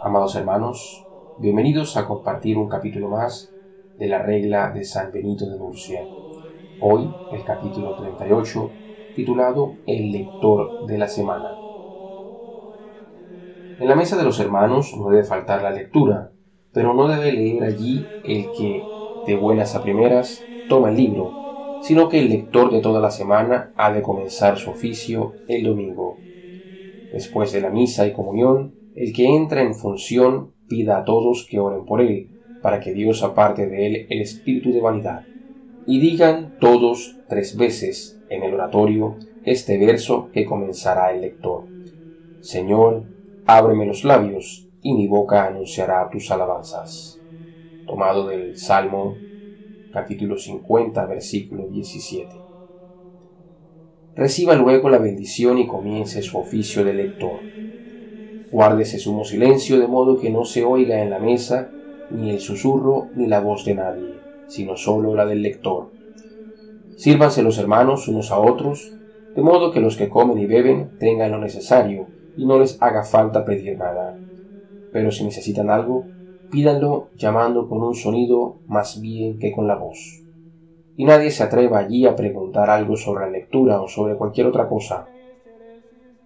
Amados hermanos, bienvenidos a compartir un capítulo más de la regla de San Benito de Murcia. Hoy el capítulo 38, titulado El lector de la semana. En la mesa de los hermanos no debe faltar la lectura, pero no debe leer allí el que, de buenas a primeras, toma el libro, sino que el lector de toda la semana ha de comenzar su oficio el domingo. Después de la misa y comunión, el que entra en función pida a todos que oren por él, para que Dios aparte de él el espíritu de vanidad. Y digan todos tres veces en el oratorio este verso que comenzará el lector. Señor, ábreme los labios, y mi boca anunciará tus alabanzas. Tomado del Salmo capítulo 50, versículo 17. Reciba luego la bendición y comience su oficio de lector. Guárdese sumo silencio de modo que no se oiga en la mesa ni el susurro ni la voz de nadie, sino sólo la del lector. Sírvanse los hermanos unos a otros, de modo que los que comen y beben tengan lo necesario y no les haga falta pedir nada. Pero si necesitan algo, pídanlo llamando con un sonido más bien que con la voz. Y nadie se atreva allí a preguntar algo sobre la lectura o sobre cualquier otra cosa,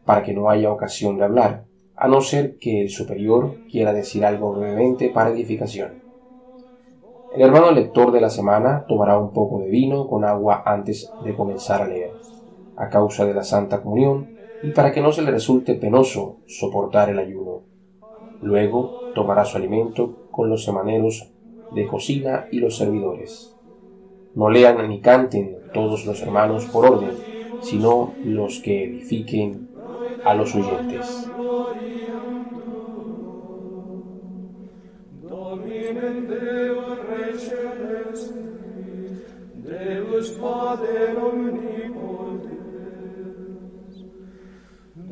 para que no haya ocasión de hablar, a no ser que el superior quiera decir algo brevemente para edificación. El hermano lector de la semana tomará un poco de vino con agua antes de comenzar a leer, a causa de la Santa Comunión y para que no se le resulte penoso soportar el ayuno. Luego tomará su alimento con los semaneros de cocina y los servidores. No lean ni canten todos los hermanos por orden, sino los que edifiquen a los oyentes.